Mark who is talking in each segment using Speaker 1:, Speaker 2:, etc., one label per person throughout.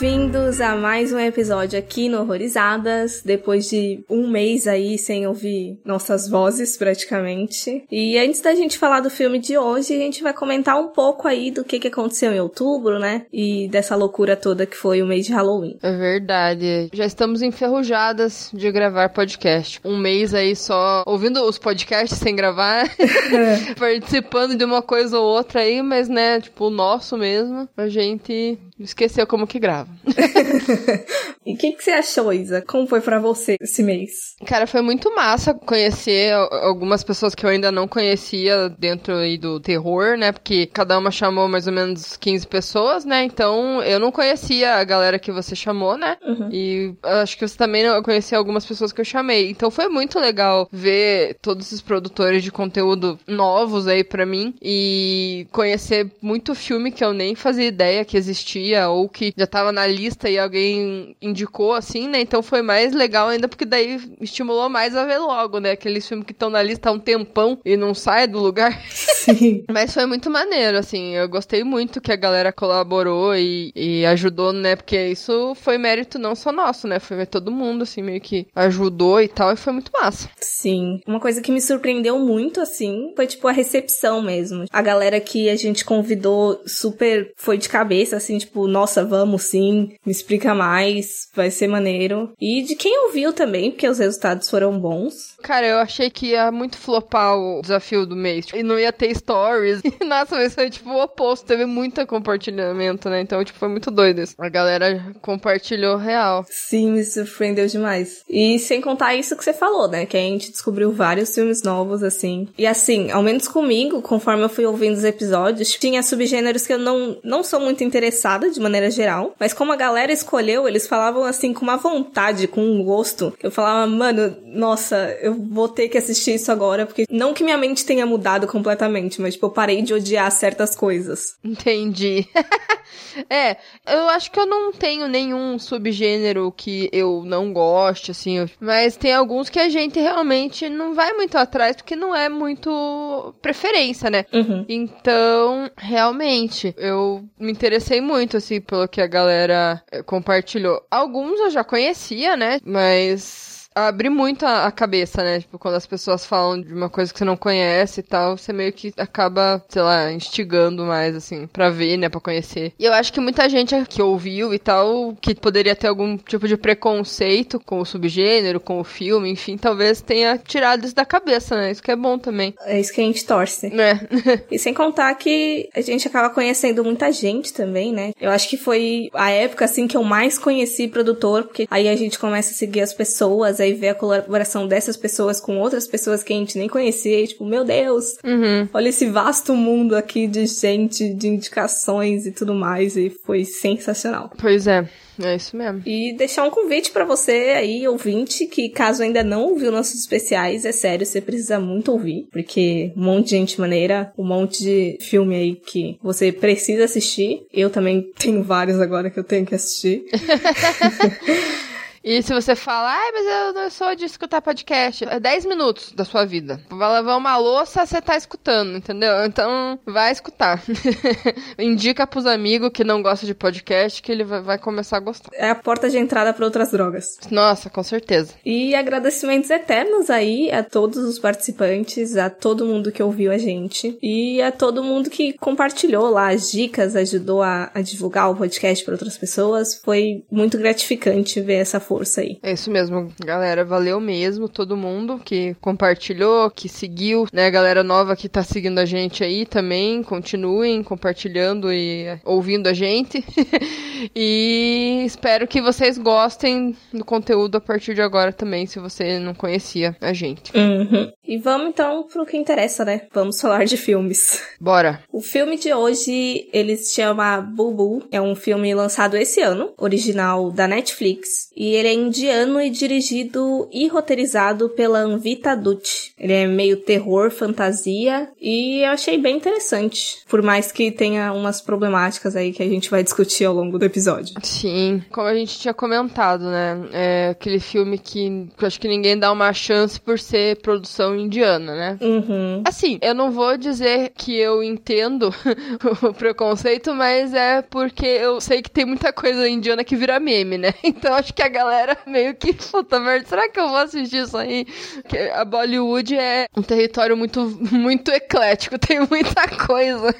Speaker 1: Bem-vindos a mais um episódio aqui no Horrorizadas, depois de um mês aí sem ouvir nossas vozes praticamente. E antes da gente falar do filme de hoje, a gente vai comentar um pouco aí do que, que aconteceu em outubro, né? E dessa loucura toda que foi o mês de Halloween.
Speaker 2: É verdade. Já estamos enferrujadas de gravar podcast. Um mês aí só ouvindo os podcasts sem gravar, participando de uma coisa ou outra aí, mas né, tipo, o nosso mesmo, a gente esqueceu como que grava.
Speaker 1: e o que, que você achou, Isa? Como foi para você esse mês?
Speaker 2: Cara, foi muito massa conhecer algumas pessoas que eu ainda não conhecia dentro aí do terror, né? Porque cada uma chamou mais ou menos 15 pessoas, né? Então eu não conhecia a galera que você chamou, né? Uhum. E acho que você também não conhecia algumas pessoas que eu chamei. Então foi muito legal ver todos esses produtores de conteúdo novos aí para mim e conhecer muito filme que eu nem fazia ideia que existia ou que já tava na lista e alguém indicou, assim, né? Então foi mais legal ainda porque daí estimulou mais a ver logo, né? Aqueles filmes que estão na lista há um tempão e não sai do lugar.
Speaker 1: Sim.
Speaker 2: Mas foi muito maneiro, assim. Eu gostei muito que a galera colaborou e, e ajudou, né? Porque isso foi mérito não só nosso, né? Foi todo mundo, assim, meio que ajudou e tal. E foi muito massa.
Speaker 1: Sim. Uma coisa que me surpreendeu muito, assim, foi tipo a recepção mesmo. A galera que a gente convidou super foi de cabeça, assim, tipo, tipo, nossa, vamos sim, me explica mais, vai ser maneiro. E de quem ouviu também, porque os resultados foram bons.
Speaker 2: Cara, eu achei que ia muito flopar o desafio do mês. E não ia ter stories. E, nossa, mas foi tipo o oposto. Teve muito compartilhamento, né? Então, tipo, foi muito doido isso. A galera compartilhou real.
Speaker 1: Sim, me surpreendeu demais. E sem contar isso que você falou, né? Que a gente descobriu vários filmes novos, assim. E assim, ao menos comigo, conforme eu fui ouvindo os episódios, tinha subgêneros que eu não, não sou muito interessada de maneira geral, mas como a galera escolheu, eles falavam assim com uma vontade, com um gosto. Eu falava, mano, nossa, eu vou ter que assistir isso agora, porque não que minha mente tenha mudado completamente, mas tipo, eu parei de odiar certas coisas.
Speaker 2: Entendi. é, eu acho que eu não tenho nenhum subgênero que eu não goste, assim, mas tem alguns que a gente realmente não vai muito atrás, porque não é muito preferência, né?
Speaker 1: Uhum.
Speaker 2: Então, realmente, eu me interessei muito, assim, pelo que a galera eh, compartilhou. Alguns eu já conhecia, né? Mas abre muito a, a, cabeça, né? Tipo, quando as pessoas falam de uma coisa que você não conhece e tal, você meio que acaba, sei lá, instigando mais, assim, pra ver, né? Pra conhecer. E eu acho que muita gente que ouviu e tal, que poderia ter algum tipo de preconceito com o subgênero, com o filme, enfim, talvez tenha tirado isso da cabeça, né? Isso que é bom também.
Speaker 1: É isso que a gente torce.
Speaker 2: É.
Speaker 1: e sem contar que a gente acaba conhecendo muita gente também, né? Eu acho que foi a época, assim, que eu mais conheci produtor, porque aí a gente começa a seguir as pessoas, aí ver a colaboração dessas pessoas com outras pessoas que a gente nem conhecia, e, tipo, meu Deus,
Speaker 2: uhum.
Speaker 1: olha esse vasto mundo aqui de gente, de indicações e tudo mais, e foi sensacional.
Speaker 2: Pois é. É isso mesmo.
Speaker 1: E deixar um convite para você aí, ouvinte, que caso ainda não ouviu nossos especiais, é sério, você precisa muito ouvir, porque um monte de gente maneira, um monte de filme aí que você precisa assistir. Eu também tenho vários agora que eu tenho que assistir.
Speaker 2: E se você fala, ai, mas eu não sou de escutar podcast, é 10 minutos da sua vida. Vai lavar uma louça, você tá escutando, entendeu? Então, vai escutar. Indica pros amigos que não gostam de podcast que ele vai começar a gostar.
Speaker 1: É a porta de entrada para outras drogas.
Speaker 2: Nossa, com certeza.
Speaker 1: E agradecimentos eternos aí a todos os participantes, a todo mundo que ouviu a gente e a todo mundo que compartilhou lá as dicas, ajudou a, a divulgar o podcast para outras pessoas. Foi muito gratificante ver essa força aí.
Speaker 2: É isso mesmo, galera. Valeu mesmo todo mundo que compartilhou, que seguiu, né? A galera nova que tá seguindo a gente aí também. Continuem compartilhando e ouvindo a gente. e espero que vocês gostem do conteúdo a partir de agora também, se você não conhecia a gente.
Speaker 1: Uhum. E vamos então pro que interessa, né? Vamos falar de filmes.
Speaker 2: Bora.
Speaker 1: O filme de hoje, ele se chama Bubu. É um filme lançado esse ano, original da Netflix. E ele é indiano e dirigido e roteirizado pela Anvita Dutt. Ele é meio terror, fantasia e eu achei bem interessante, por mais que tenha umas problemáticas aí que a gente vai discutir ao longo do episódio.
Speaker 2: Sim, como a gente tinha comentado, né? É aquele filme que, que eu acho que ninguém dá uma chance por ser produção indiana, né?
Speaker 1: Uhum.
Speaker 2: Assim, eu não vou dizer que eu entendo o preconceito, mas é porque eu sei que tem muita coisa indiana que vira meme, né? Então acho que a galera meio que, puta merda, será que eu vou assistir isso aí? Porque a Bollywood é um território muito, muito eclético, tem muita coisa.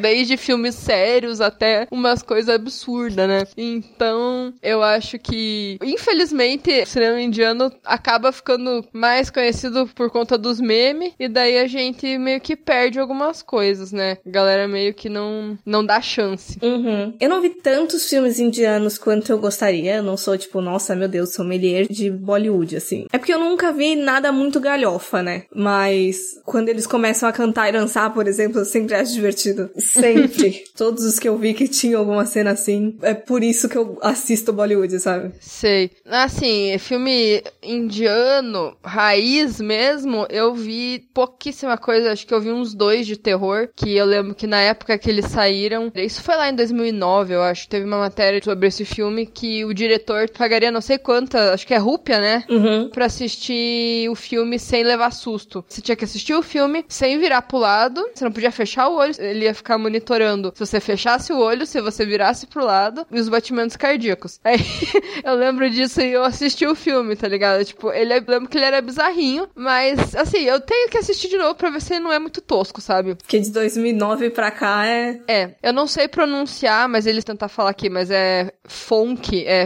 Speaker 2: Desde filmes sérios até umas coisas absurdas, né? Então, eu acho que, infelizmente, o cinema indiano acaba ficando mais conhecido por conta dos memes, e daí a gente meio que perde algumas coisas, né? A galera meio que não, não dá chance.
Speaker 1: Uhum. Eu não vi tantos filmes indianos quanto eu gostaria. Eu não sou, tipo, nossa, meu Deus, sommelier de Bollywood, assim. É porque eu nunca vi nada muito galhofa, né? Mas quando eles começam a cantar e dançar, por exemplo, eu sempre acho divertido. Sempre. Todos os que eu vi que tinham alguma cena assim, é por isso que eu assisto Bollywood, sabe?
Speaker 2: Sei. Assim, filme indiano, raiz mesmo, eu vi pouquíssima coisa. Acho que eu vi uns dois de terror, que eu lembro que na época que eles saíram, isso foi lá em 2009, eu acho, teve uma matéria sobre esse filme que o diretor pagaria não sei quanta, acho que é rúpia, né?
Speaker 1: Uhum.
Speaker 2: Pra assistir o filme sem levar susto. Você tinha que assistir o filme sem virar pro lado, você não podia fechar o olho, ele ia ficar monitorando se você fechasse o olho, se você virasse pro lado e os batimentos cardíacos. Aí eu lembro disso e eu assisti o filme, tá ligado? Tipo, ele eu lembro que ele era bizarrinho, mas assim, eu tenho que assistir de novo pra ver se ele não é muito tosco, sabe?
Speaker 1: Porque de 2009 pra cá é.
Speaker 2: É, eu não sei pronunciar, mas eles tentar falar aqui, mas é Fonk, é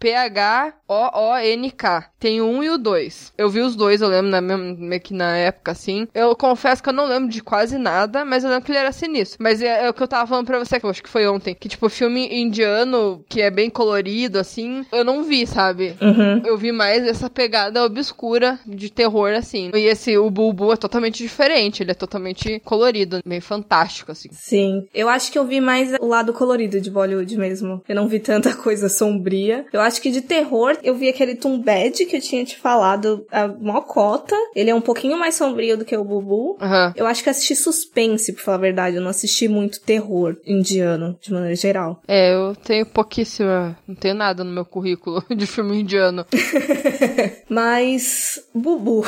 Speaker 2: P-H-O-O-N-K. Tem o 1 e o 2. Eu vi os dois, eu lembro na, meio que na época, assim. Eu confesso que eu não lembro de quase nada, mas eu lembro que ele era sinistro. Mas é, é o que eu tava falando pra você, que eu acho que foi ontem. Que, tipo, filme indiano, que é bem colorido, assim, eu não vi, sabe?
Speaker 1: Uhum.
Speaker 2: Eu vi mais essa pegada obscura de terror, assim. E esse, o Bulbu é totalmente diferente. Ele é totalmente colorido, meio fantástico, assim.
Speaker 1: Sim. Eu acho que eu vi mais o lado colorido de Bollywood mesmo. Eu não vi tanta coisa sombria. Eu acho que de terror, eu vi aquele Bad que eu tinha te falado, a Mocota. Ele é um pouquinho mais sombrio do que o Bubu.
Speaker 2: Aham.
Speaker 1: Eu acho que assisti suspense, pra falar a verdade. Eu não assisti muito terror indiano, de maneira geral.
Speaker 2: É, eu tenho pouquíssima. Não tenho nada no meu currículo de filme indiano.
Speaker 1: Mas. Bubu.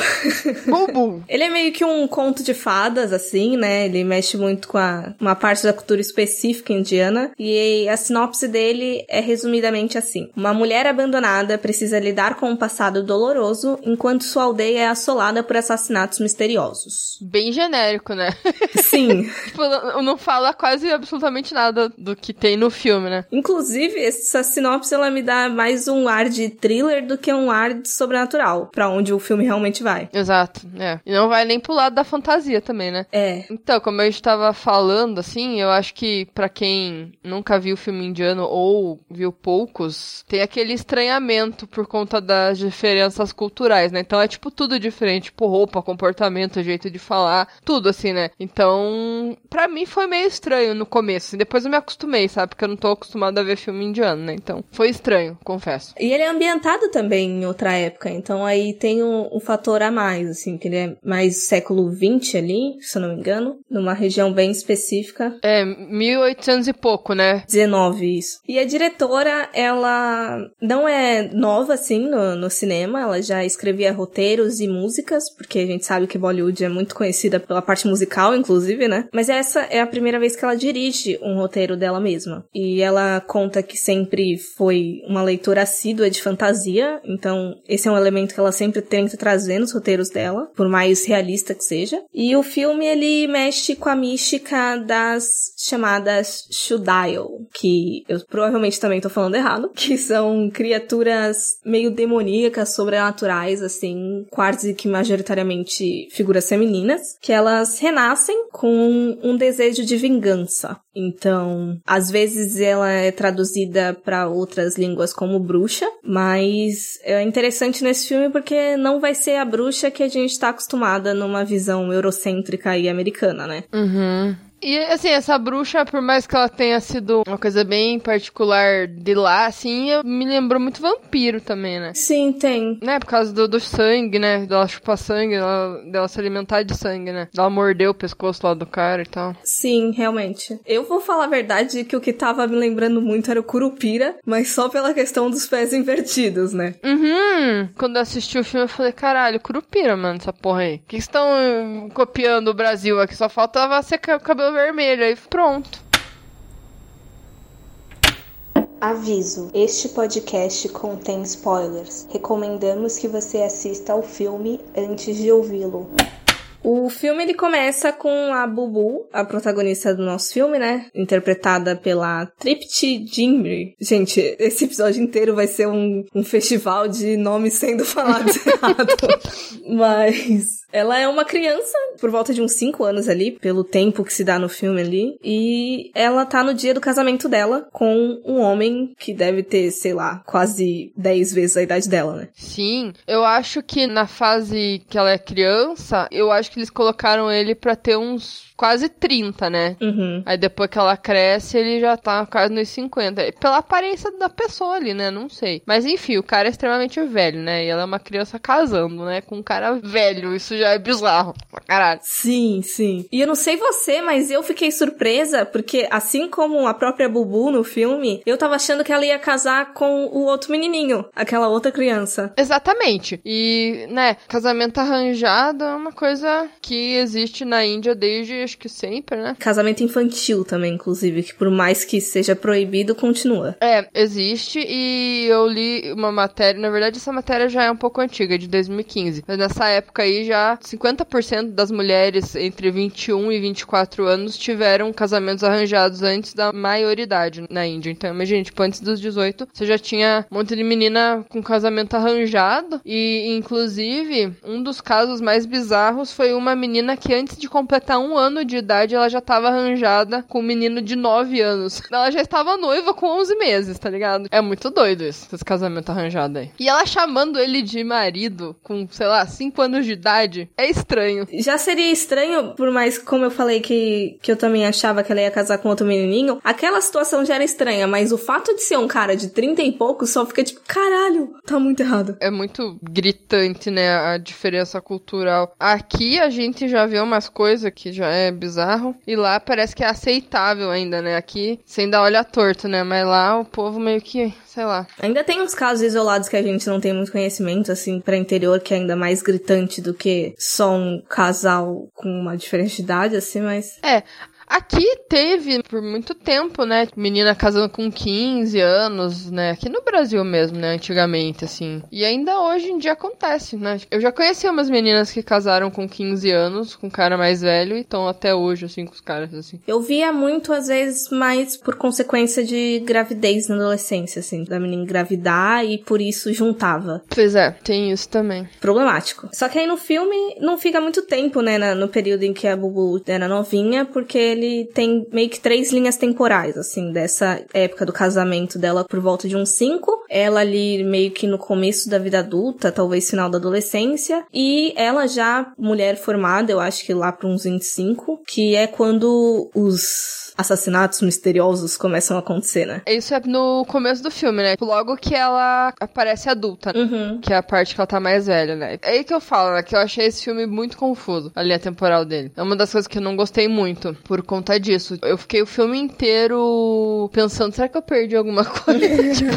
Speaker 2: Bulbu.
Speaker 1: Ele é meio que um conto de fadas, assim, né? Ele mexe muito com a, uma parte da cultura específica indiana. E a sinopse dele é resumidamente assim: Uma mulher abandonada precisa lidar com um passado doloroso enquanto sua aldeia é assolada por assassinatos misteriosos.
Speaker 2: Bem genérico, né?
Speaker 1: Sim.
Speaker 2: tipo, não não fala quase absolutamente nada do que tem no filme, né?
Speaker 1: Inclusive, essa sinopse ela me dá mais um ar de thriller do que um ar de sobrenatural, pra onde o filme realmente vai.
Speaker 2: Exato, é. E não vai nem pro lado da fantasia também, né?
Speaker 1: É.
Speaker 2: Então, como a gente tava falando, assim, eu acho que pra quem nunca viu filme indiano ou viu poucos, tem aquele estranhamento por conta das diferenças culturais, né? Então é tipo tudo diferente, tipo roupa, comportamento, jeito de falar, tudo assim, né? Então, pra mim foi meio estranho no começo, assim, depois eu me acostumei, sabe? Porque eu não tô acostumada a ver filme indiano, né? Então, foi estranho, confesso.
Speaker 1: E ele é ambientado também em outra época, então aí tem um, um fator a mais, assim, que ele é mais século XX ali, se eu não me engano, numa região bem específica.
Speaker 2: É, 1800 e pouco, né?
Speaker 1: 19, isso. E a diretora, ela não é nova, assim, no, no cinema, ela já escrevia roteiros e músicas, porque a gente sabe que Bollywood é muito conhecida pela parte musical, inclusive, né? Mas essa é a primeira vez que ela dirige um roteiro dela mesma. E ela conta que sempre foi uma leitora assídua de fantasia, então esse é um elemento que ela sempre tenta trazer nos roteiros dela, por mais realista que seja. E o filme, ele mexe com a mística das chamadas Shudail, que eu provavelmente também tô falando errado, que são criaturas meio demoníacas, sobrenaturais, assim, quase que majoritariamente figuras femininas, que elas renascem com um desejo de vingança. Então, às vezes ela é traduzida para outras línguas como bruxa, mas é interessante nesse filme porque não vai ser a bruxa que a gente tá acostumada numa visão eurocêntrica e americana, né?
Speaker 2: Uhum. E assim, essa bruxa, por mais que ela tenha sido uma coisa bem particular de lá, assim, me lembrou muito vampiro também, né?
Speaker 1: Sim, tem.
Speaker 2: Né, por causa do, do sangue, né? Dela chupar sangue, dela, dela se alimentar de sangue, né? Dela morder o pescoço lá do cara e tal.
Speaker 1: Sim, realmente. Eu vou falar a verdade que o que tava me lembrando muito era o Curupira, mas só pela questão dos pés invertidos, né?
Speaker 2: Uhum. Quando eu assisti o filme, eu falei, caralho, Curupira, mano, essa porra aí. O que estão copiando o Brasil aqui? Só faltava ser cabelo vermelho, aí pronto.
Speaker 3: Aviso: este podcast contém spoilers. Recomendamos que você assista ao filme antes de ouvi-lo.
Speaker 1: O filme ele começa com a Bubu, a protagonista do nosso filme, né? Interpretada pela Tripti Jimri. Gente, esse episódio inteiro vai ser um, um festival de nomes sendo falados errado. Mas ela é uma criança, por volta de uns 5 anos ali, pelo tempo que se dá no filme ali. E ela tá no dia do casamento dela com um homem que deve ter, sei lá, quase 10 vezes a idade dela, né?
Speaker 2: Sim, eu acho que na fase que ela é criança, eu acho que eles colocaram ele pra ter uns quase 30, né?
Speaker 1: Uhum.
Speaker 2: Aí depois que ela cresce, ele já tá quase nos 50. Pela aparência da pessoa ali, né? Não sei. Mas enfim, o cara é extremamente velho, né? E ela é uma criança casando, né? Com um cara velho. Isso já é bizarro. Caralho.
Speaker 1: Sim, sim. E eu não sei você, mas eu fiquei surpresa, porque assim como a própria Bubu no filme, eu tava achando que ela ia casar com o outro menininho, aquela outra criança.
Speaker 2: Exatamente. E, né, casamento arranjado é uma coisa que existe na Índia desde acho que sempre, né?
Speaker 1: Casamento infantil também, inclusive, que por mais que seja proibido, continua.
Speaker 2: É, existe e eu li uma matéria, na verdade essa matéria já é um pouco antiga, de 2015, mas nessa época aí já 50% das mulheres entre 21 e 24 anos tiveram casamentos arranjados antes da maioridade na Índia. Então, imagina, tipo, antes dos 18, você já tinha um monte de menina com casamento arranjado e, inclusive, um dos casos mais bizarros foi uma menina que antes de completar um ano de idade, ela já tava arranjada com um menino de 9 anos. Ela já estava noiva com 11 meses, tá ligado? É muito doido isso, esse casamento arranjado aí. E ela chamando ele de marido com, sei lá, 5 anos de idade, é estranho.
Speaker 1: Já seria estranho, por mais como eu falei que, que eu também achava que ela ia casar com outro menininho, aquela situação já era estranha, mas o fato de ser um cara de 30 e pouco só fica tipo, caralho, tá muito errado.
Speaker 2: É muito gritante, né, a diferença cultural. Aqui a gente já vê umas coisas que já é bizarro. E lá parece que é aceitável ainda, né? Aqui, sem dar olho torto, né? Mas lá o povo meio que, sei lá.
Speaker 1: Ainda tem uns casos isolados que a gente não tem muito conhecimento, assim, para interior, que é ainda mais gritante do que só um casal com uma diferença de idade, assim, mas.
Speaker 2: É, Aqui teve por muito tempo, né? Menina casando com 15 anos, né? Aqui no Brasil mesmo, né? Antigamente, assim. E ainda hoje em dia acontece, né? Eu já conheci umas meninas que casaram com 15 anos, com um cara mais velho, e estão até hoje, assim, com os caras, assim.
Speaker 1: Eu via muito, às vezes, mais por consequência de gravidez na adolescência, assim. Da menina engravidar e por isso juntava.
Speaker 2: Pois é, tem isso também.
Speaker 1: Problemático. Só que aí no filme não fica muito tempo, né? No período em que a Bubu era novinha, porque ele ele tem meio que três linhas temporais, assim, dessa época do casamento dela por volta de uns cinco, ela ali meio que no começo da vida adulta, talvez final da adolescência, e ela já mulher formada, eu acho que lá para uns 25, que é quando os assassinatos misteriosos começam a acontecer, né?
Speaker 2: Isso é no começo do filme, né? Logo que ela aparece adulta,
Speaker 1: uhum.
Speaker 2: que é a parte que ela tá mais velha, né? É aí que eu falo, né? Que eu achei esse filme muito confuso, a linha temporal dele. É uma das coisas que eu não gostei muito por conta disso. Eu fiquei o filme inteiro pensando, será que eu perdi alguma coisa? tipo,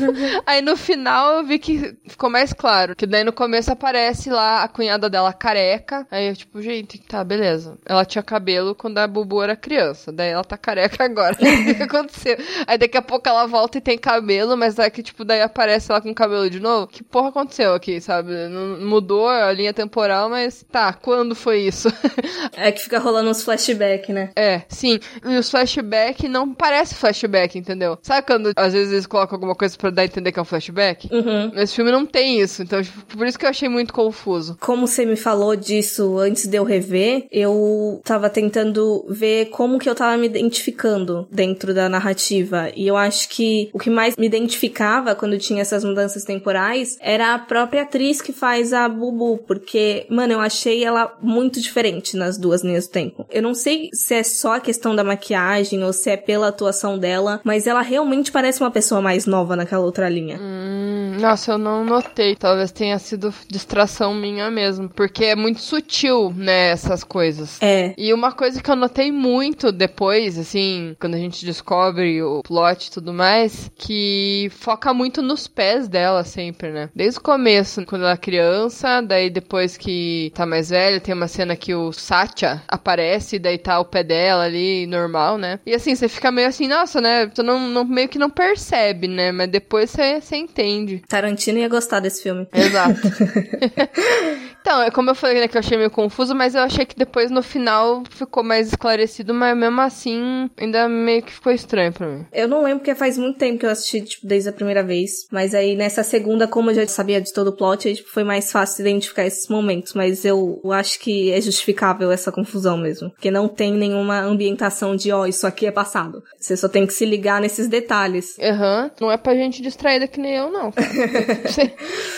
Speaker 2: aí no final eu vi que ficou mais claro. Que daí no começo aparece lá a cunhada dela careca. Aí eu, tipo, gente, tá, beleza. Ela tinha cabelo quando a Bubu era criança. Daí ela tá careca agora. o que aconteceu? Aí daqui a pouco ela volta e tem cabelo, mas é que, tipo, daí aparece ela com cabelo de novo. Que porra aconteceu aqui, sabe? Não mudou a linha temporal, mas tá, quando foi isso?
Speaker 1: é que fica rolando uns flashback, né?
Speaker 2: É, sim. E os flashback não parece flashback, entendeu? Sabe quando às vezes eles colocam alguma coisa pra dar a entender que é um flashback.
Speaker 1: Uhum.
Speaker 2: Esse filme não tem isso, então tipo, por isso que eu achei muito confuso.
Speaker 1: Como você me falou disso antes de eu rever, eu tava tentando ver como que eu tava me identificando dentro da narrativa. E eu acho que o que mais me identificava quando tinha essas mudanças temporais era a própria atriz que faz a Bubu, porque, mano, eu achei ela muito diferente nas duas linhas do tempo. Eu não sei se é só a questão da maquiagem ou se é pela atuação dela, mas ela realmente parece uma pessoa mais nova naquela outra linha.
Speaker 2: Hum, nossa, eu não notei. Talvez tenha sido distração minha mesmo, porque é muito sutil, né, essas coisas.
Speaker 1: É.
Speaker 2: E uma coisa que eu notei muito depois, assim, quando a gente descobre o plot e tudo mais, que foca muito nos pés dela sempre, né? Desde o começo, quando ela é criança, daí depois que tá mais velha, tem uma cena que o Satya aparece, daí tá o pé dela ali, normal, né? E assim, você fica meio assim, nossa, né? Tu não, não meio que não percebe, né? Mas depois você, você entende.
Speaker 1: Tarantino ia gostar desse filme.
Speaker 2: Exato. então, é como eu falei, né, que eu achei meio confuso, mas eu achei que depois no final ficou mais esclarecido, mas mesmo assim, ainda meio que ficou estranho pra mim.
Speaker 1: Eu não lembro porque faz muito tempo que eu assisti, tipo, desde a primeira vez. Mas aí nessa segunda, como eu já sabia de todo o plot, aí, tipo, foi mais fácil identificar esses momentos. Mas eu, acho que é justificável essa confusão mesmo. Porque não tem nenhuma ambientação de, ó, oh, isso aqui é passado. Você só tem que se ligar nesses detalhes.
Speaker 2: Aham. Uhum. Não é pra gente distraída que nem eu, não. você,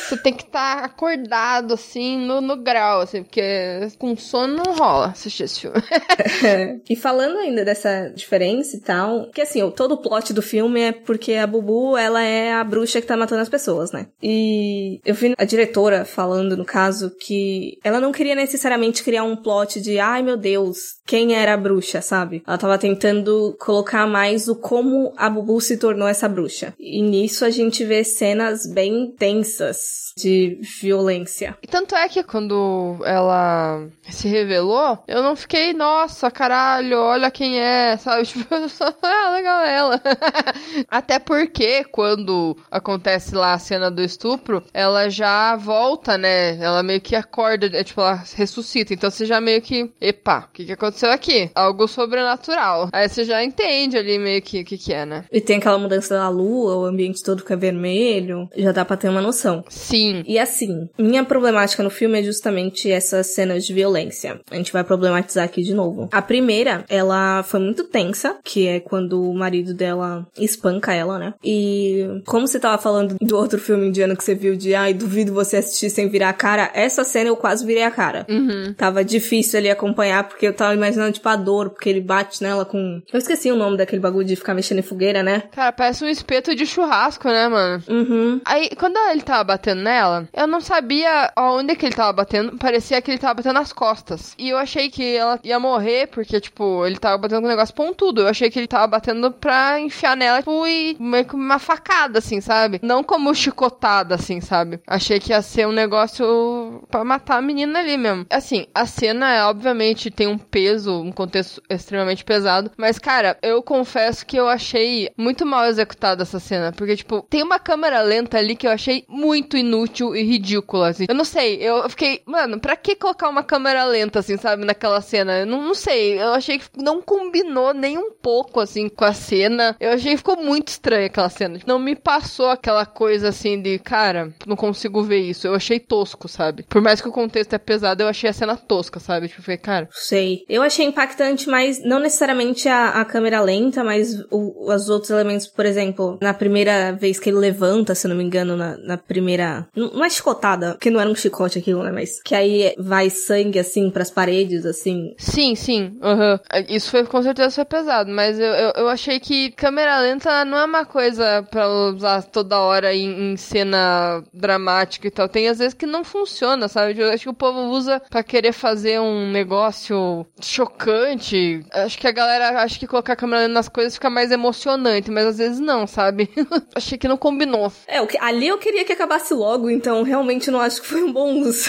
Speaker 2: você, tem que estar tá acordado, assim, no, no grau, assim, porque com sono não rola assistir esse filme.
Speaker 1: e falando ainda dessa diferença e tal, que assim, todo o plot do filme é porque a Bubu, ela é a bruxa que tá matando as pessoas, né? E eu vi a diretora falando, no caso, que ela não queria necessariamente criar um plot de, ai meu Deus, quem era a bruxa, sabe? Ela tava tentando colocar mais o como a Bubu se tornou essa bruxa. E nisso a gente vê cenas bem tensas de violência.
Speaker 2: E tanto é que quando ela se revelou, eu não fiquei, nossa, caralho, olha quem é, sabe? Tipo, ah, legal ela. Até porque quando acontece lá a cena do estupro, ela já volta, né? Ela meio que acorda, é, tipo, ela ressuscita. Então você já meio que, epa, o que, que aconteceu aqui? Algo sobrenatural. Aí você já entende ali meio que o que, que é, né?
Speaker 1: E tem aquela mudança da lua, o ambiente todo fica vermelho. Já dá pra ter uma noção.
Speaker 2: Sim.
Speaker 1: E assim, minha problemática no filme é justamente essas cenas de violência. A gente vai problematizar aqui de novo. A primeira, ela foi muito tensa, que é quando o marido dela espanca ela, né? E como você tava falando do outro filme indiano que você viu de ai, duvido você assistir sem virar a cara, essa cena eu quase virei a cara.
Speaker 2: Uhum.
Speaker 1: Tava difícil ali acompanhar, porque eu tava imaginando, tipo, a dor, porque ele bate nela com. Eu esqueci o nome daquele bagulho de ficar mexendo em fogueira, né?
Speaker 2: Cara, parece um espeto de churrasco, né, mano?
Speaker 1: Uhum.
Speaker 2: Aí, quando ele tava batendo nela, eu não sabia aonde que ele tava batendo. Parecia que ele tava batendo nas costas. E eu achei que ela ia morrer, porque, tipo, ele tava batendo com um negócio pontudo. Eu achei que ele tava batendo pra enfiar nela, tipo, e meio que uma facada, assim, sabe? Não como chicotada, assim, sabe? Achei que ia ser um negócio pra matar a menina ali mesmo. Assim, a cena, obviamente, tem um peso, um contexto extremamente pesado. Mas, cara, eu confesso que eu achei muito mal executada essa cena. Porque, tipo, tem uma câmera lenta ali que eu achei muito inútil e ridícula, assim. Eu não sei, eu fiquei, mano, pra que colocar uma câmera lenta, assim, sabe, naquela cena? Eu não, não sei, eu achei que não combinou nem um pouco, assim, com a cena. Eu achei que ficou muito estranha aquela cena. Não me passou aquela coisa, assim, de, cara, não consigo ver isso. Eu achei tosco, sabe? Por mais que o contexto é pesado, eu achei a cena tosca, sabe? Tipo, eu falei, cara...
Speaker 1: Sei. Eu achei impactante, mas não necessariamente a, a câmera lenta, mas o, os outros elementos, por exemplo, na primeira vez que ele levanta, se não me engano, na, na primeira... Não é chicotada, porque não era um chicote né? Mas que aí vai sangue, assim, pras paredes, assim.
Speaker 2: Sim, sim. Uhum. Isso foi, com certeza foi pesado, mas eu, eu, eu, achei que câmera lenta não é uma coisa pra usar toda hora em, em, cena dramática e tal. Tem às vezes que não funciona, sabe? Eu acho que o povo usa pra querer fazer um negócio chocante. Acho que a galera acha que colocar câmera lenta nas coisas fica mais emocionante, mas às vezes não, sabe? achei que não combinou.
Speaker 1: É, ali eu queria que acabasse logo, então realmente não acho que foi um bom uso.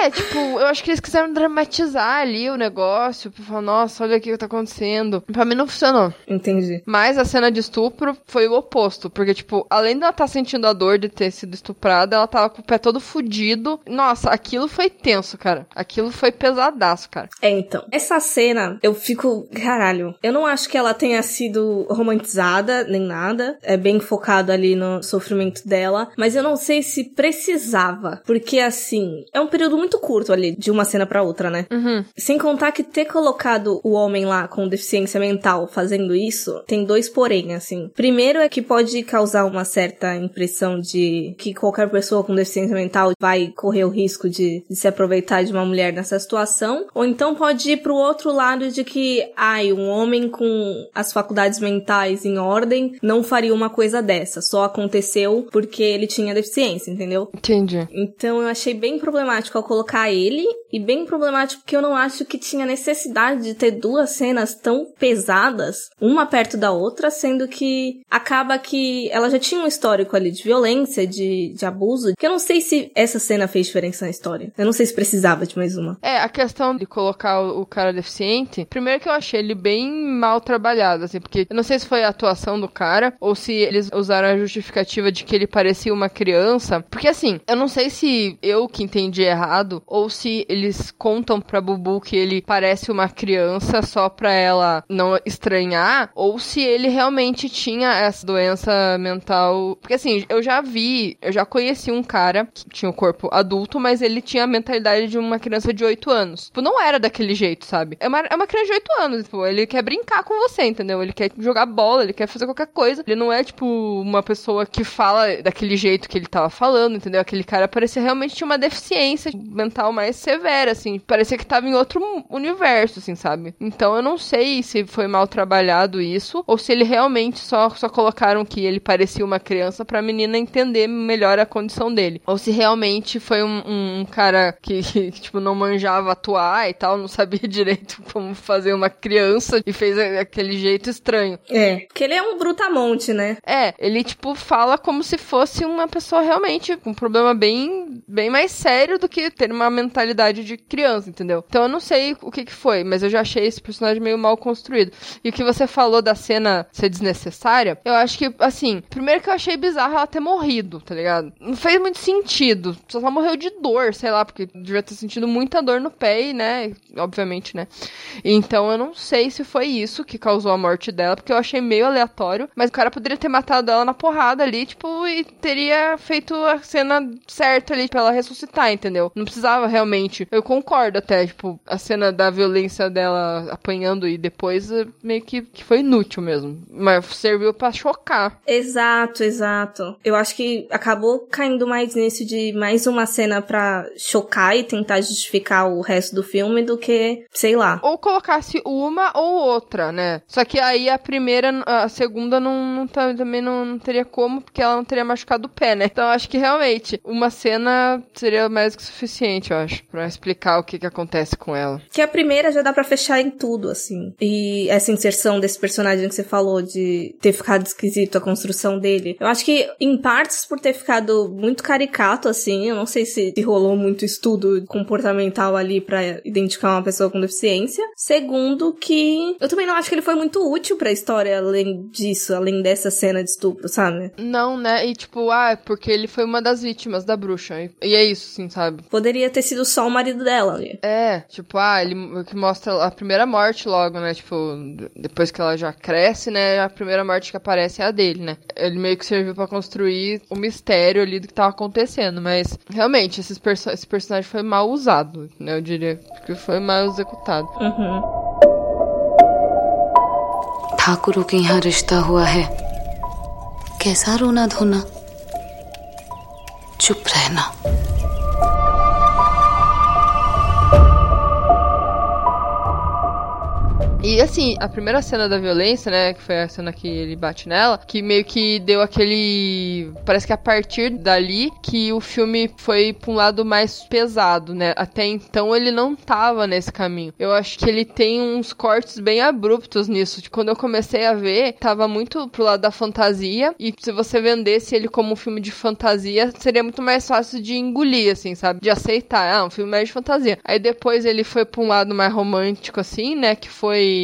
Speaker 2: É, tipo, eu acho que eles quiseram dramatizar ali o negócio, pra falar, nossa, olha o que tá acontecendo. Pra mim não funcionou.
Speaker 1: Entendi.
Speaker 2: Mas a cena de estupro foi o oposto, porque, tipo, além dela estar tá sentindo a dor de ter sido estuprada, ela tava com o pé todo fudido. Nossa, aquilo foi tenso, cara. Aquilo foi pesadaço, cara.
Speaker 1: É, então. Essa cena, eu fico. Caralho. Eu não acho que ela tenha sido romantizada, nem nada. É bem focado ali no sofrimento dela. Mas eu não sei se precisava. Porque, assim, é um período muito curto ali, de uma cena pra outra, né?
Speaker 2: Uhum.
Speaker 1: Sem contar que ter colocado o homem lá com deficiência mental fazendo isso, tem dois porém, assim. Primeiro é que pode causar uma certa impressão de que qualquer pessoa com deficiência mental vai correr o risco de, de se aproveitar de uma mulher nessa situação. Ou então pode ir pro outro lado de que, ai, um homem com as faculdades mentais em ordem não faria uma coisa dessa. Só aconteceu porque ele tinha deficiência, entendeu?
Speaker 2: Entendi.
Speaker 1: Então eu achei bem problemático ao colocar ele e bem problemático porque eu não acho que tinha necessidade de ter duas cenas tão pesadas, uma perto da outra, sendo que acaba que ela já tinha um histórico ali de violência, de, de abuso, que eu não sei se essa cena fez diferença na história. Eu não sei se precisava de mais uma.
Speaker 2: É, a questão de colocar o, o cara deficiente, primeiro que eu achei ele bem mal trabalhado, assim, porque eu não sei se foi a atuação do cara ou se eles usaram a justificativa de que ele parecia uma criança, porque assim, eu não sei se eu que entendi errado ou se eles contam pra Bubu que ele parece uma criança só pra ela não estranhar, ou se ele realmente tinha essa doença mental. Porque assim, eu já vi, eu já conheci um cara que tinha o um corpo adulto, mas ele tinha a mentalidade de uma criança de 8 anos. Tipo, não era daquele jeito, sabe? É uma, é uma criança de 8 anos, tipo, ele quer brincar com você, entendeu? Ele quer jogar bola, ele quer fazer qualquer coisa. Ele não é, tipo, uma pessoa que fala daquele jeito que ele tava falando, entendeu? Aquele cara parecia realmente tinha uma deficiência mental mais severa, assim. Parecia que tava em outro universo, assim, sabe? Então eu não sei se foi mal trabalhado isso, ou se ele realmente só, só colocaram que ele parecia uma criança pra menina entender melhor a condição dele. Ou se realmente foi um, um, um cara que, que, tipo, não manjava atuar e tal, não sabia direito como fazer uma criança e fez aquele jeito estranho.
Speaker 1: É, porque ele é um brutamonte, né?
Speaker 2: É, ele, tipo, fala como se fosse uma pessoa realmente com um problema bem, bem mais sério do que ter uma mentalidade de criança, entendeu? Então eu não sei o que que foi, mas eu já achei esse personagem meio mal construído. E o que você falou da cena ser desnecessária, eu acho que, assim, primeiro que eu achei bizarro ela ter morrido, tá ligado? Não fez muito sentido. Só ela morreu de dor, sei lá, porque devia ter sentido muita dor no pé e, né, obviamente, né? Então eu não sei se foi isso que causou a morte dela, porque eu achei meio aleatório, mas o cara poderia ter matado ela na porrada ali, tipo, e teria feito a cena certa ali pra ela entendeu? Não precisava realmente. Eu concordo até, tipo, a cena da violência dela apanhando e depois eh, meio que, que foi inútil mesmo. Mas serviu para chocar.
Speaker 1: Exato, exato. Eu acho que acabou caindo mais nisso de mais uma cena pra chocar e tentar justificar o resto do filme do que, sei lá.
Speaker 2: Ou colocasse uma ou outra, né? Só que aí a primeira, a segunda não, não tá, também não, não teria como, porque ela não teria machucado o pé, né? Então acho que realmente uma cena seria mais que suficiente, eu acho, pra explicar o que que acontece com ela.
Speaker 1: Que a primeira já dá pra fechar em tudo, assim. E essa inserção desse personagem que você falou de ter ficado esquisito a construção dele. Eu acho que, em partes, por ter ficado muito caricato, assim, eu não sei se rolou muito estudo comportamental ali para identificar uma pessoa com deficiência. Segundo, que eu também não acho que ele foi muito útil pra história além disso, além dessa cena de estupro, sabe?
Speaker 2: Não, né? E tipo, ah, porque ele foi uma das vítimas da bruxa. E é isso, sim, sabe?
Speaker 1: Poderia ter sido só o marido dela ali.
Speaker 2: É, tipo, ah, ele que mostra a primeira morte logo, né? Tipo, depois que ela já cresce, né? A primeira morte que aparece é a dele, né? Ele meio que serviu para construir o mistério ali do que tava acontecendo. Mas, realmente, esses perso esse personagem foi mal usado, né? Eu diria que foi mal executado.
Speaker 1: Uhum.
Speaker 4: ठाकुरों के यहाँ रिश्ता हुआ है कैसा रोना धोना चुप
Speaker 2: E assim, a primeira cena da violência, né, que foi a cena que ele bate nela, que meio que deu aquele. Parece que a partir dali que o filme foi pra um lado mais pesado, né? Até então ele não tava nesse caminho. Eu acho que ele tem uns cortes bem abruptos nisso. De quando eu comecei a ver, tava muito pro lado da fantasia. E se você vendesse ele como um filme de fantasia, seria muito mais fácil de engolir, assim, sabe? De aceitar. Ah, um filme mais de fantasia. Aí depois ele foi pra um lado mais romântico, assim, né? Que foi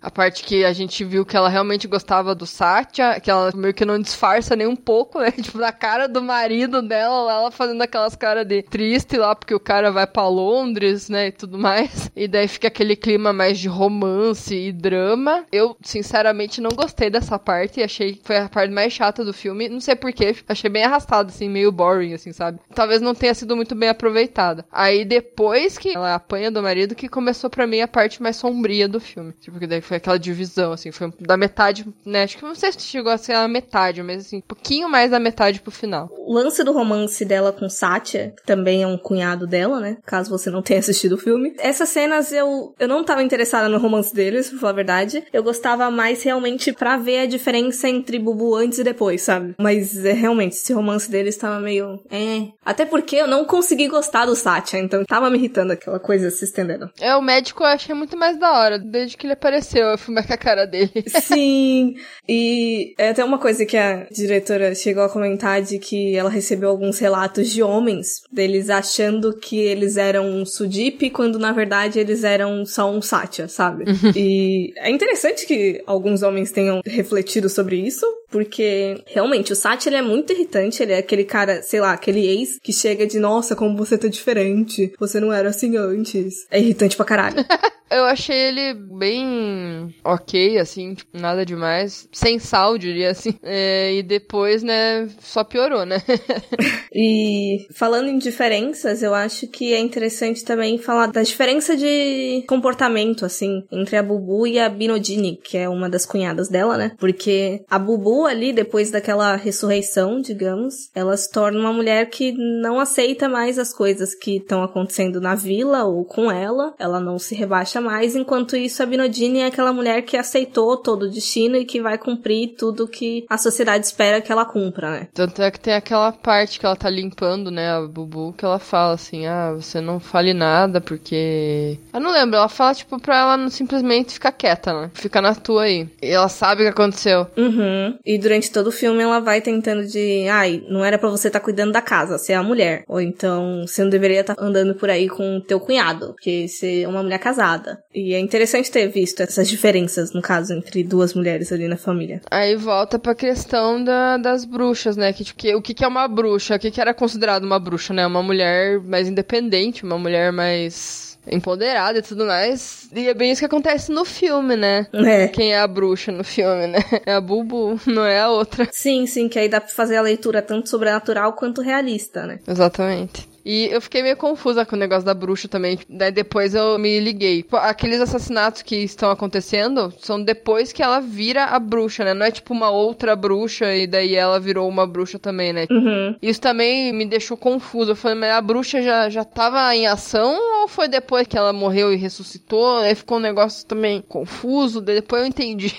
Speaker 2: a parte que a gente viu que ela realmente gostava do Satya, que ela meio que não disfarça nem um pouco, né? Tipo, na cara do marido dela, ela fazendo aquelas caras de triste lá, porque o cara vai pra Londres, né? E tudo mais. E daí fica aquele clima mais de romance e drama. Eu, sinceramente, não gostei dessa parte achei que foi a parte mais chata do filme. Não sei porquê, achei bem arrastado, assim, meio boring, assim, sabe? Talvez não tenha sido muito bem aproveitada. Aí depois que ela apanha do marido, que começou para mim a parte mais sombria do filme. Tipo, que daí foi aquela divisão, assim, foi da metade, né? Acho que não sei se chegou a ser a metade, mas assim, um pouquinho mais da metade pro final.
Speaker 1: O lance do romance dela com Satya, que também é um cunhado dela, né? Caso você não tenha assistido o filme. Essas cenas eu, eu não tava interessada no romance deles, pra falar a verdade. Eu gostava mais realmente pra ver a diferença entre Bubu antes e depois, sabe? Mas é realmente, esse romance deles tava meio. É. Até porque eu não consegui gostar do Satya, então tava me irritando aquela coisa se estendendo.
Speaker 2: É, o médico eu achei muito mais da hora, desde que ele apareceu, eu fui com a cara dele.
Speaker 1: Sim, e é até uma coisa que a diretora chegou a comentar de que ela recebeu alguns relatos de homens, deles achando que eles eram um Sudip, quando na verdade eles eram só um Satya, sabe? e é interessante que alguns homens tenham refletido sobre isso, porque realmente o Satya ele é muito irritante, ele é aquele cara, sei lá, aquele ex que chega de nossa, como você tá diferente, você não era assim antes. É irritante pra caralho.
Speaker 2: Eu achei ele bem ok, assim, tipo, nada demais. Sem sal, diria assim. É, e depois, né, só piorou, né?
Speaker 1: e falando em diferenças, eu acho que é interessante também falar da diferença de comportamento, assim, entre a Bubu e a Binodini, que é uma das cunhadas dela, né? Porque a Bubu ali, depois daquela ressurreição, digamos, ela se torna uma mulher que não aceita mais as coisas que estão acontecendo na vila ou com ela. Ela não se rebaixa mais, enquanto isso a Binodini é aquela mulher que aceitou todo o destino e que vai cumprir tudo que a sociedade espera que ela cumpra, né?
Speaker 2: Tanto é que tem aquela parte que ela tá limpando, né, a Bubu, que ela fala assim, ah, você não fale nada porque... Eu não lembro, ela fala, tipo, pra ela não simplesmente ficar quieta, né? Fica na tua aí. E ela sabe o que aconteceu.
Speaker 1: Uhum. E durante todo o filme ela vai tentando de, ai, não era para você estar tá cuidando da casa, você é a mulher. Ou então, você não deveria estar tá andando por aí com teu cunhado, porque você é uma mulher casada. E é interessante ter visto essas diferenças, no caso, entre duas mulheres ali na família.
Speaker 2: Aí volta pra questão da, das bruxas, né? Que, que, o que, que é uma bruxa? O que, que era considerado uma bruxa, né? Uma mulher mais independente, uma mulher mais empoderada e tudo mais. E é bem isso que acontece no filme, né?
Speaker 1: É.
Speaker 2: Quem é a bruxa no filme, né? É a Bubu, não é a outra.
Speaker 1: Sim, sim, que aí dá pra fazer a leitura tanto sobrenatural quanto realista, né?
Speaker 2: Exatamente. E eu fiquei meio confusa com o negócio da bruxa também. Daí depois eu me liguei. Aqueles assassinatos que estão acontecendo são depois que ela vira a bruxa, né? Não é tipo uma outra bruxa e daí ela virou uma bruxa também, né?
Speaker 1: Uhum.
Speaker 2: Isso também me deixou confusa. Eu falei, mas a bruxa já, já tava em ação ou foi depois que ela morreu e ressuscitou? Aí ficou um negócio também confuso. Daí depois eu entendi.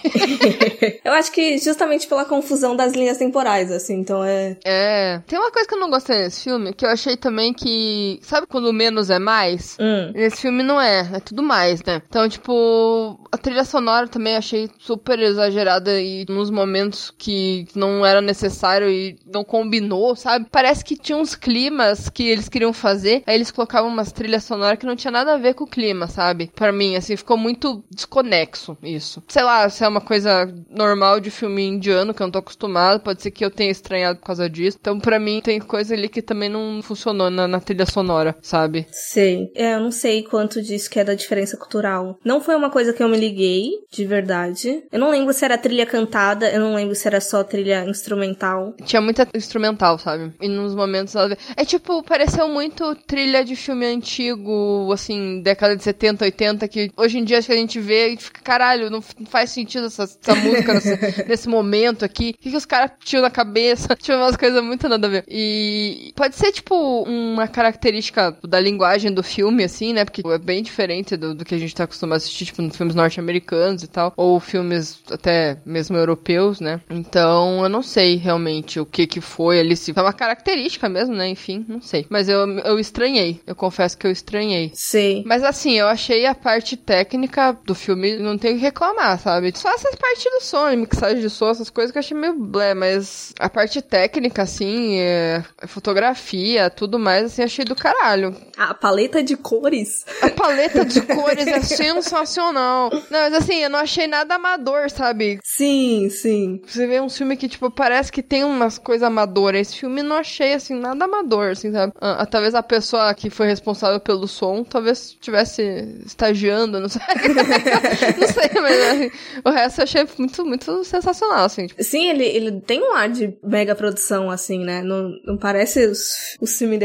Speaker 1: eu acho que justamente pela confusão das linhas temporais, assim, então é.
Speaker 2: É. Tem uma coisa que eu não gostei nesse filme, que eu achei também que. Sabe quando menos é mais?
Speaker 1: Hum.
Speaker 2: Nesse filme não é, é tudo mais, né? Então, tipo, a trilha sonora também achei super exagerada e nos momentos que não era necessário e não combinou, sabe? Parece que tinha uns climas que eles queriam fazer, aí eles colocavam umas trilhas sonoras que não tinha nada a ver com o clima, sabe? Para mim, assim, ficou muito desconexo isso. Sei lá, se é uma coisa normal de filme indiano que eu não tô acostumado, pode ser que eu tenha estranhado por causa disso. Então, para mim, tem coisa ali que também não funcionou na, na trilha sonora, sabe?
Speaker 1: Sei. É, eu não sei quanto disso que é da diferença cultural. Não foi uma coisa que eu me liguei, de verdade. Eu não lembro se era trilha cantada, eu não lembro se era só trilha instrumental.
Speaker 2: Tinha muita instrumental, sabe? E nos momentos ela... É tipo, pareceu muito trilha de filme antigo, assim, década de 70, 80, que hoje em dia a gente vê e fica, caralho, não faz sentido essa, essa música nesse, nesse, momento aqui. O que, que os caras tinham na cabeça? Tinha umas coisas muito nada a ver. E pode ser, tipo, uma característica da linguagem do filme, assim, né? Porque é bem diferente do, do que a gente tá acostumado a assistir, tipo, nos filmes norte-americanos e tal, ou filmes até mesmo europeus, né? Então, eu não sei realmente o que que foi ali, se foi uma característica mesmo, né? Enfim, não sei. Mas eu, eu estranhei, eu confesso que eu estranhei.
Speaker 1: Sei.
Speaker 2: Mas assim, eu achei a parte técnica do filme, não tem o que reclamar, sabe? Só essas partes do som, mixagem de som, essas coisas que eu achei meio blé, mas a parte técnica, assim, é, fotografia, tudo mais, assim, achei do caralho.
Speaker 1: A paleta de cores.
Speaker 2: A paleta de cores é sensacional. Não, mas assim, eu não achei nada amador, sabe?
Speaker 1: Sim, sim.
Speaker 2: Você vê um filme que, tipo, parece que tem umas coisas amadoras. Esse filme não achei, assim, nada amador, assim, sabe? Ah, talvez a pessoa que foi responsável pelo som, talvez estivesse estagiando, não sei. não sei, mas assim, o resto eu achei muito, muito sensacional, assim. Tipo.
Speaker 1: Sim, ele, ele tem um ar de mega produção, assim, né? Não, não parece os, o filme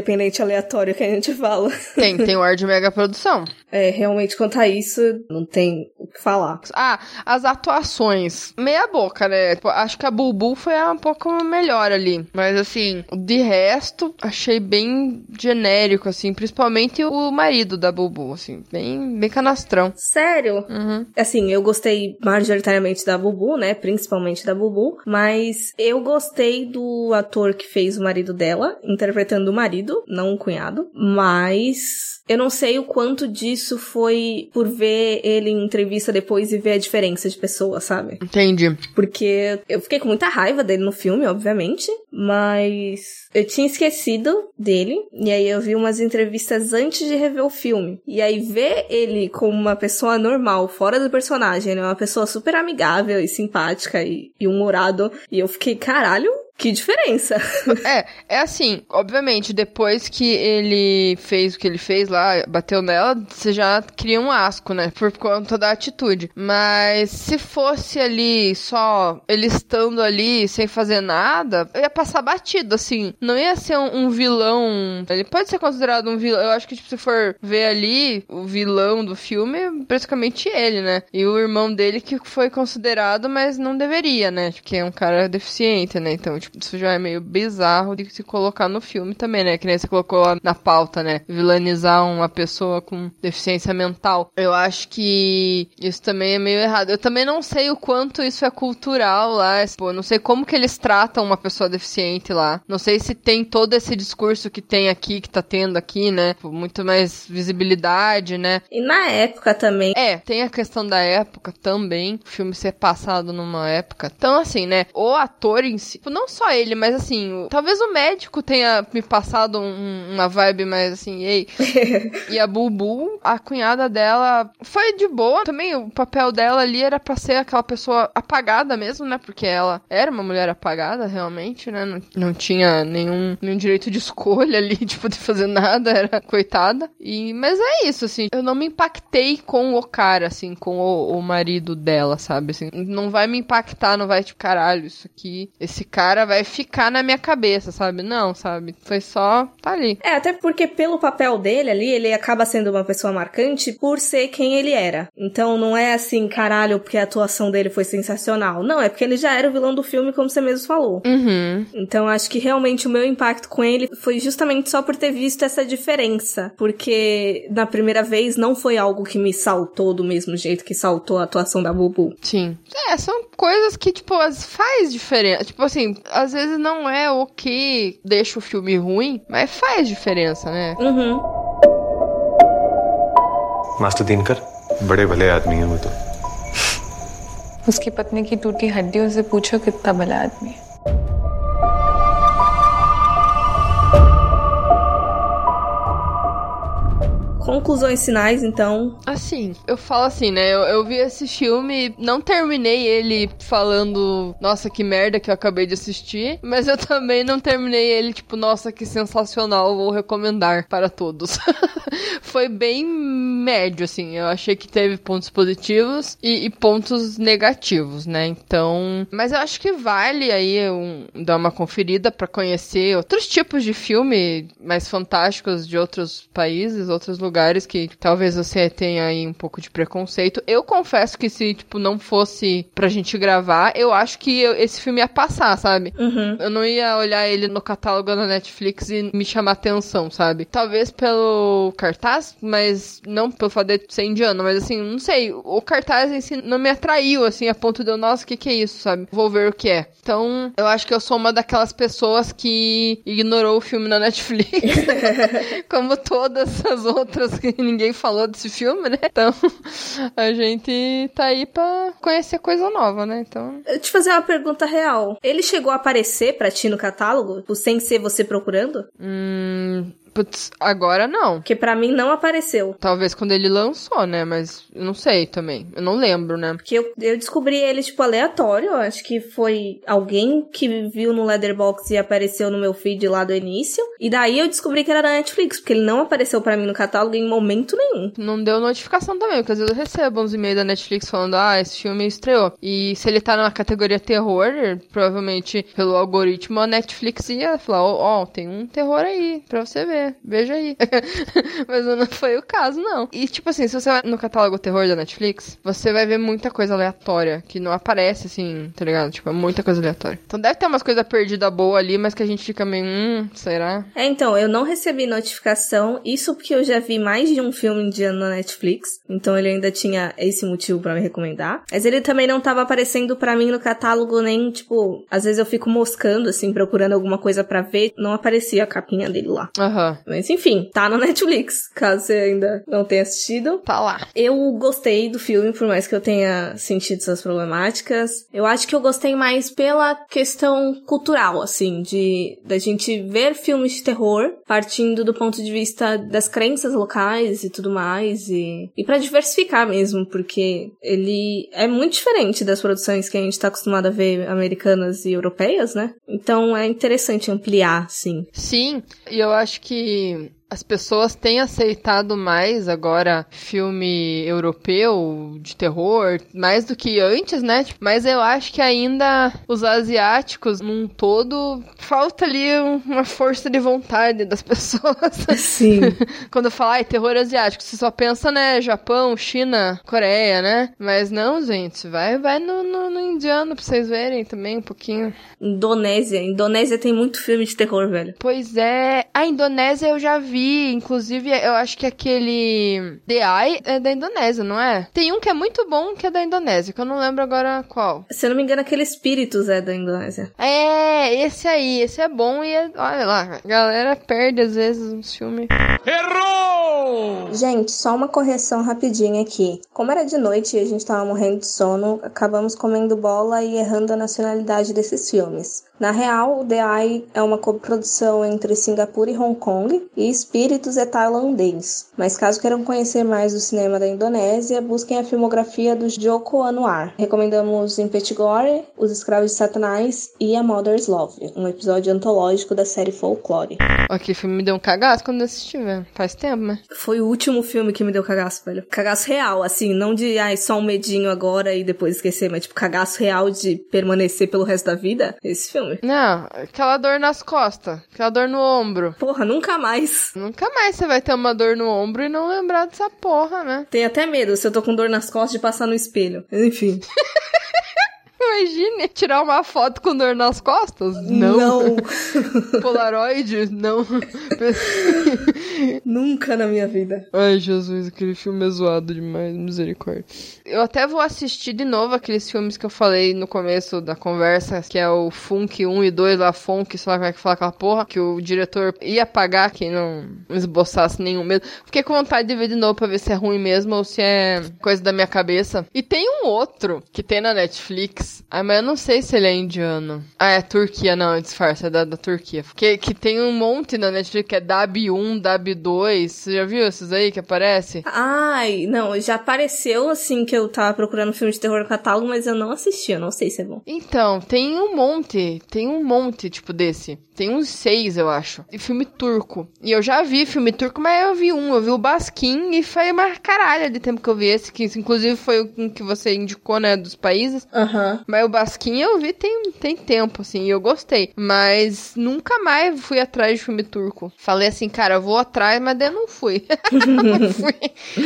Speaker 1: aleatório que a gente fala.
Speaker 2: Tem, tem o ar de mega produção.
Speaker 1: É, realmente, quanto a isso, não tem o que falar.
Speaker 2: Ah, as atuações. Meia boca, né? Tipo, acho que a Bulbul foi um pouco melhor ali. Mas, assim, de resto, achei bem genérico, assim. Principalmente o marido da Bulbul, assim. Bem, bem canastrão.
Speaker 1: Sério?
Speaker 2: Uhum.
Speaker 1: Assim, eu gostei majoritariamente da Bubu, né? Principalmente da Bubu. Mas eu gostei do ator que fez o marido dela, interpretando o marido, não o cunhado. Mas eu não sei o quanto disso foi por ver ele em entrevista depois e ver a diferença de pessoa, sabe?
Speaker 2: Entendi.
Speaker 1: Porque eu fiquei com muita raiva dele no filme, obviamente, mas eu tinha esquecido dele, e aí eu vi umas entrevistas antes de rever o filme. E aí ver ele como uma pessoa normal, fora do personagem, né? Uma pessoa super amigável e simpática e, e humorado. E eu fiquei, caralho, que diferença.
Speaker 2: é, é assim, obviamente, depois que ele fez o que ele fez lá, bateu nela, você já cria um asco, né? Por conta da atitude. Mas se fosse ali só ele estando ali sem fazer nada, ia passar batido, assim. Não ia ser um, um vilão. Ele pode ser considerado um vilão. Eu acho que, tipo, se for ver ali, o vilão do filme é praticamente ele, né? E o irmão dele que foi considerado, mas não deveria, né? Porque é um cara deficiente, né? Então, tipo, isso já é meio bizarro de se colocar no filme também, né? Que nem você colocou na pauta, né? Vilanizar uma pessoa com deficiência mental. Eu acho que isso também é meio errado. Eu também não sei o quanto isso é cultural lá. Pô, não sei como que eles tratam uma pessoa deficiente lá. Não sei se tem todo esse discurso que tem aqui, que tá tendo aqui, né? Muito mais visibilidade, né?
Speaker 1: E na época também.
Speaker 2: É, tem a questão da época também. O filme ser passado numa época. Então, assim, né? O ator em si, tipo, não só ele, mas assim, o, talvez o médico tenha me passado um, uma vibe mais assim, ei. e a Bubu, a cunhada dela, foi de boa. Também o papel dela ali era pra ser aquela pessoa apagada mesmo, né? Porque ela era uma mulher apagada, realmente, né? Não, não tinha nenhum, nenhum direito de escolha ali, tipo, de fazer nada, era coitada. E, mas é isso, assim, eu não me impactei com o cara, assim, com o, o marido dela, sabe? Assim, não vai me impactar, não vai, tipo, caralho, isso aqui, esse cara vai ficar na minha cabeça, sabe? Não, sabe? Foi só, tá ali.
Speaker 1: É, até porque pelo papel dele ali, ele acaba sendo uma pessoa marcante por ser quem ele era. Então não é assim, caralho, porque a atuação dele foi sensacional. Não, é porque ele já era o vilão do filme, como você mesmo falou.
Speaker 2: Uhum.
Speaker 1: Então acho que realmente o meu impacto com ele foi justamente só por ter visto essa diferença. Porque na primeira vez não foi algo que me saltou do mesmo jeito que saltou a atuação da Bubu.
Speaker 2: Sim. É, são coisas que, tipo, faz diferença. Tipo assim, às vezes não é o que deixa o filme ruim, mas faz diferença, né?
Speaker 1: Uhum.
Speaker 5: Master Dinkar बड़े भले आदमी हैं वो तो
Speaker 6: उसकी पत्नी की टूटी हड्डियों से पूछो कितना भला आदमी है
Speaker 1: Conclusões finais, então.
Speaker 2: Assim, eu falo assim, né? Eu, eu vi esse filme, não terminei ele falando, nossa, que merda que eu acabei de assistir, mas eu também não terminei ele, tipo, nossa, que sensacional, vou recomendar para todos. Foi bem médio, assim. Eu achei que teve pontos positivos e, e pontos negativos, né? Então. Mas eu acho que vale aí um, dar uma conferida para conhecer outros tipos de filme mais fantásticos de outros países, outros lugares lugares que talvez você tenha aí um pouco de preconceito. Eu confesso que se, tipo, não fosse pra gente gravar, eu acho que eu, esse filme ia passar, sabe?
Speaker 1: Uhum.
Speaker 2: Eu não ia olhar ele no catálogo da Netflix e me chamar atenção, sabe? Talvez pelo cartaz, mas não pelo fato de ser indiano, mas assim, não sei. O cartaz em si não me atraiu, assim, a ponto de eu, nossa, o que, que é isso, sabe? Vou ver o que é. Então, eu acho que eu sou uma daquelas pessoas que ignorou o filme na Netflix. como todas as outras que ninguém falou desse filme, né? Então, a gente tá aí pra conhecer coisa nova, né? Então.
Speaker 1: Eu te fazer uma pergunta real. Ele chegou a aparecer pra ti no catálogo, sem ser você procurando?
Speaker 2: Hum. Putz, agora não.
Speaker 1: Porque pra mim não apareceu.
Speaker 2: Talvez quando ele lançou, né? Mas eu não sei também. Eu não lembro, né?
Speaker 1: Porque eu, eu descobri ele, tipo, aleatório. Eu acho que foi alguém que viu no Leatherbox e apareceu no meu feed lá do início. E daí eu descobri que era da Netflix, porque ele não apareceu pra mim no catálogo em momento nenhum.
Speaker 2: Não deu notificação também, porque às vezes eu recebo uns e-mails da Netflix falando, ah, esse filme estreou. E se ele tá na categoria terror, provavelmente pelo algoritmo, a Netflix ia falar, ó, oh, tem um terror aí pra você ver. Veja aí. Mas não foi o caso, não. E, tipo assim, se você vai no catálogo terror da Netflix, você vai ver muita coisa aleatória, que não aparece, assim, tá ligado? Tipo, é muita coisa aleatória. Então deve ter umas coisas perdidas boas ali, mas que a gente fica meio, hum, será?
Speaker 1: É, então, eu não recebi notificação, isso porque eu já vi mais de um filme indiano na Netflix, então ele ainda tinha esse motivo para me recomendar. Mas ele também não tava aparecendo para mim no catálogo, nem, tipo, às vezes eu fico moscando, assim, procurando alguma coisa para ver, não aparecia a capinha dele lá.
Speaker 2: Aham. Uhum.
Speaker 1: Mas enfim, tá no Netflix, caso você ainda não tenha assistido.
Speaker 2: Tá lá.
Speaker 1: Eu gostei do filme, por mais que eu tenha sentido essas problemáticas. Eu acho que eu gostei mais pela questão cultural, assim, de da gente ver filmes de terror partindo do ponto de vista das crenças locais e tudo mais e, e para diversificar mesmo, porque ele é muito diferente das produções que a gente tá acostumado a ver americanas e europeias, né? Então é interessante ampliar, sim.
Speaker 2: Sim, e eu acho que que as pessoas têm aceitado mais agora filme europeu de terror, mais do que antes, né? Tipo, mas eu acho que ainda os asiáticos, num todo, falta ali uma força de vontade das pessoas.
Speaker 1: Sim.
Speaker 2: Quando fala ah, terror asiático, você só pensa, né? Japão, China, Coreia, né? Mas não, gente, vai, vai no, no, no indiano pra vocês verem também um pouquinho.
Speaker 1: Indonésia. Indonésia tem muito filme de terror, velho.
Speaker 2: Pois é. A Indonésia eu já vi inclusive, eu acho que aquele The Eye é da Indonésia, não é? Tem um que é muito bom que é da Indonésia, que eu não lembro agora qual.
Speaker 1: Se eu não me engano, aquele Espíritos é da Indonésia.
Speaker 2: É, esse aí, esse é bom e é, olha lá, a galera perde às vezes uns filmes.
Speaker 3: Errou! Gente, só uma correção rapidinha aqui. Como era de noite e a gente tava morrendo de sono, acabamos comendo bola e errando a nacionalidade desses filmes. Na real, o The Eye é uma coprodução entre Singapura e Hong Kong e Espíritos é tailandês. Mas caso queiram conhecer mais do cinema da Indonésia, busquem a filmografia do Joko Anwar. Recomendamos Impetigore, Os Escravos de Satanás e A Mother's Love, um episódio antológico da série Folklore.
Speaker 2: Aquele filme me deu um cagaço quando eu assisti, velho. Faz tempo, né?
Speaker 1: Foi o último filme que me deu cagaço, velho. Cagaço real, assim, não de, ai, só um medinho agora e depois esquecer, mas tipo, cagaço real de permanecer pelo resto da vida. Esse filme filme.
Speaker 2: Não, aquela dor nas costas, aquela dor no ombro.
Speaker 1: Porra, nunca mais.
Speaker 2: Nunca mais você vai ter uma dor no ombro e não lembrar dessa porra, né?
Speaker 1: Tem até medo se eu tô com dor nas costas de passar no espelho. Enfim.
Speaker 2: Imagine tirar uma foto com dor nas costas? Não.
Speaker 1: Não.
Speaker 2: Polaroid? Não.
Speaker 1: Nunca na minha vida.
Speaker 2: Ai, Jesus, aquele filme é zoado demais, misericórdia. Eu até vou assistir de novo aqueles filmes que eu falei no começo da conversa, que é o Funk 1 e 2, lá, Funk, sei lá como é que fala aquela porra, que o diretor ia pagar quem não esboçasse nenhum medo. Fiquei com vontade de ver de novo pra ver se é ruim mesmo ou se é coisa da minha cabeça. E tem um outro que tem na Netflix. Ah, mas eu não sei se ele é indiano. Ah, é Turquia, não, disfarça, é da, da Turquia. Que, que tem um monte na Netflix que é DAB1, DAB2. Você já viu esses aí que aparece?
Speaker 1: Ai, não, já apareceu assim que eu tava procurando filme de terror no catálogo, mas eu não assisti, eu não sei se é bom.
Speaker 2: Então, tem um monte, tem um monte, tipo, desse. Tem uns seis, eu acho. E filme turco. E eu já vi filme turco, mas eu vi um. Eu vi o Basquim e foi uma caralha de tempo que eu vi esse, que inclusive foi o que você indicou, né, dos países.
Speaker 1: Aham. Uhum.
Speaker 2: Mas o Basquim eu vi tem, tem tempo, assim, e eu gostei. Mas nunca mais fui atrás de filme turco. Falei assim, cara, eu vou atrás, mas daí não fui. não fui.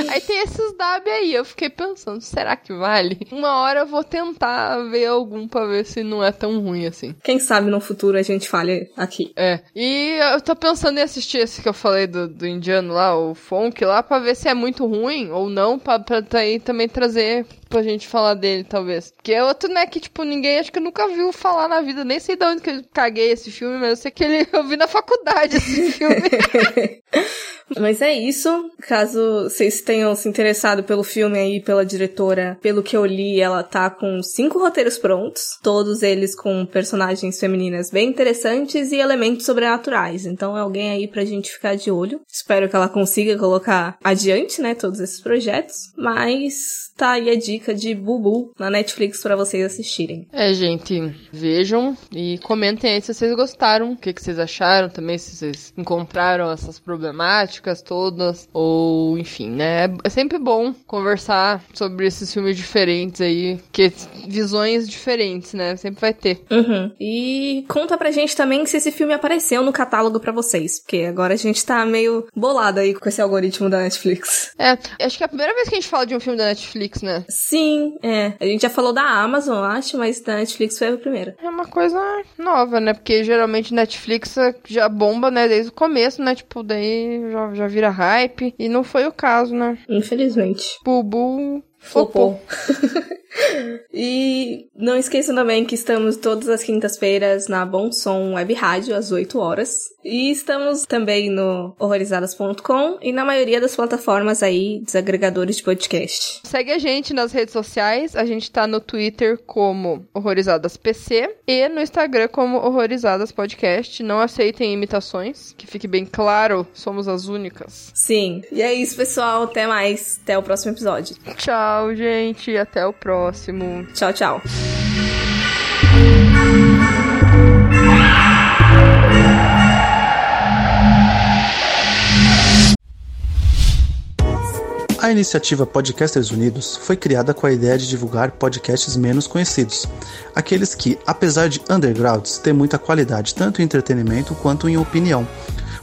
Speaker 2: Aí tem esses dab aí. Eu fiquei pensando, será que vale? Uma hora eu vou tentar ver algum pra ver se não é tão ruim assim.
Speaker 1: Quem sabe no futuro a gente fale aqui.
Speaker 2: É. E eu tô pensando em assistir esse que eu falei do, do indiano lá, o funk lá, pra ver se é muito ruim ou não, pra, pra aí também trazer pra gente falar dele, talvez. Porque é outro, né, que, tipo, ninguém acho que nunca viu falar na vida. Nem sei de onde que eu caguei esse filme, mas eu sei que ele, eu vi na faculdade esse filme.
Speaker 1: Mas é isso. Caso vocês tenham se interessado pelo filme aí, pela diretora, pelo que eu li, ela tá com cinco roteiros prontos, todos eles com personagens femininas bem interessantes e elementos sobrenaturais. Então é alguém aí pra gente ficar de olho. Espero que ela consiga colocar adiante, né, todos esses projetos. Mas tá aí a dica de Bubu na Netflix para vocês assistirem.
Speaker 2: É, gente, vejam e comentem aí se vocês gostaram, o que, que vocês acharam também, se vocês encontraram essas problemáticas todas, ou enfim, né? É sempre bom conversar sobre esses filmes diferentes aí, que visões diferentes, né? Sempre vai ter.
Speaker 1: Uhum. E conta pra gente também se esse filme apareceu no catálogo para vocês, porque agora a gente tá meio bolado aí com esse algoritmo da Netflix.
Speaker 2: É, acho que é a primeira vez que a gente fala de um filme da Netflix Netflix, né?
Speaker 1: Sim, é. A gente já falou da Amazon, acho, mas da Netflix foi a primeira.
Speaker 2: É uma coisa nova, né? Porque geralmente Netflix já bomba, né? Desde o começo, né? Tipo, daí já, já vira hype. E não foi o caso, né?
Speaker 1: Infelizmente.
Speaker 2: Bubu
Speaker 1: Flopou. e não esqueçam também que estamos todas as quintas-feiras na Bom Som Web Rádio, às 8 horas. E estamos também no horrorizadas.com e na maioria das plataformas aí, dos agregadores de podcast.
Speaker 2: Segue a gente nas redes sociais. A gente tá no Twitter como Horrorizadas PC e no Instagram como Horrorizadas Podcast. Não aceitem imitações, que fique bem claro, somos as únicas.
Speaker 1: Sim. E é isso, pessoal. Até mais. Até o próximo episódio.
Speaker 2: Tchau, gente. Até o próximo.
Speaker 1: Tchau, tchau.
Speaker 7: A iniciativa Podcasters Unidos foi criada com a ideia de divulgar podcasts menos conhecidos, aqueles que, apesar de undergrounds, têm muita qualidade tanto em entretenimento quanto em opinião.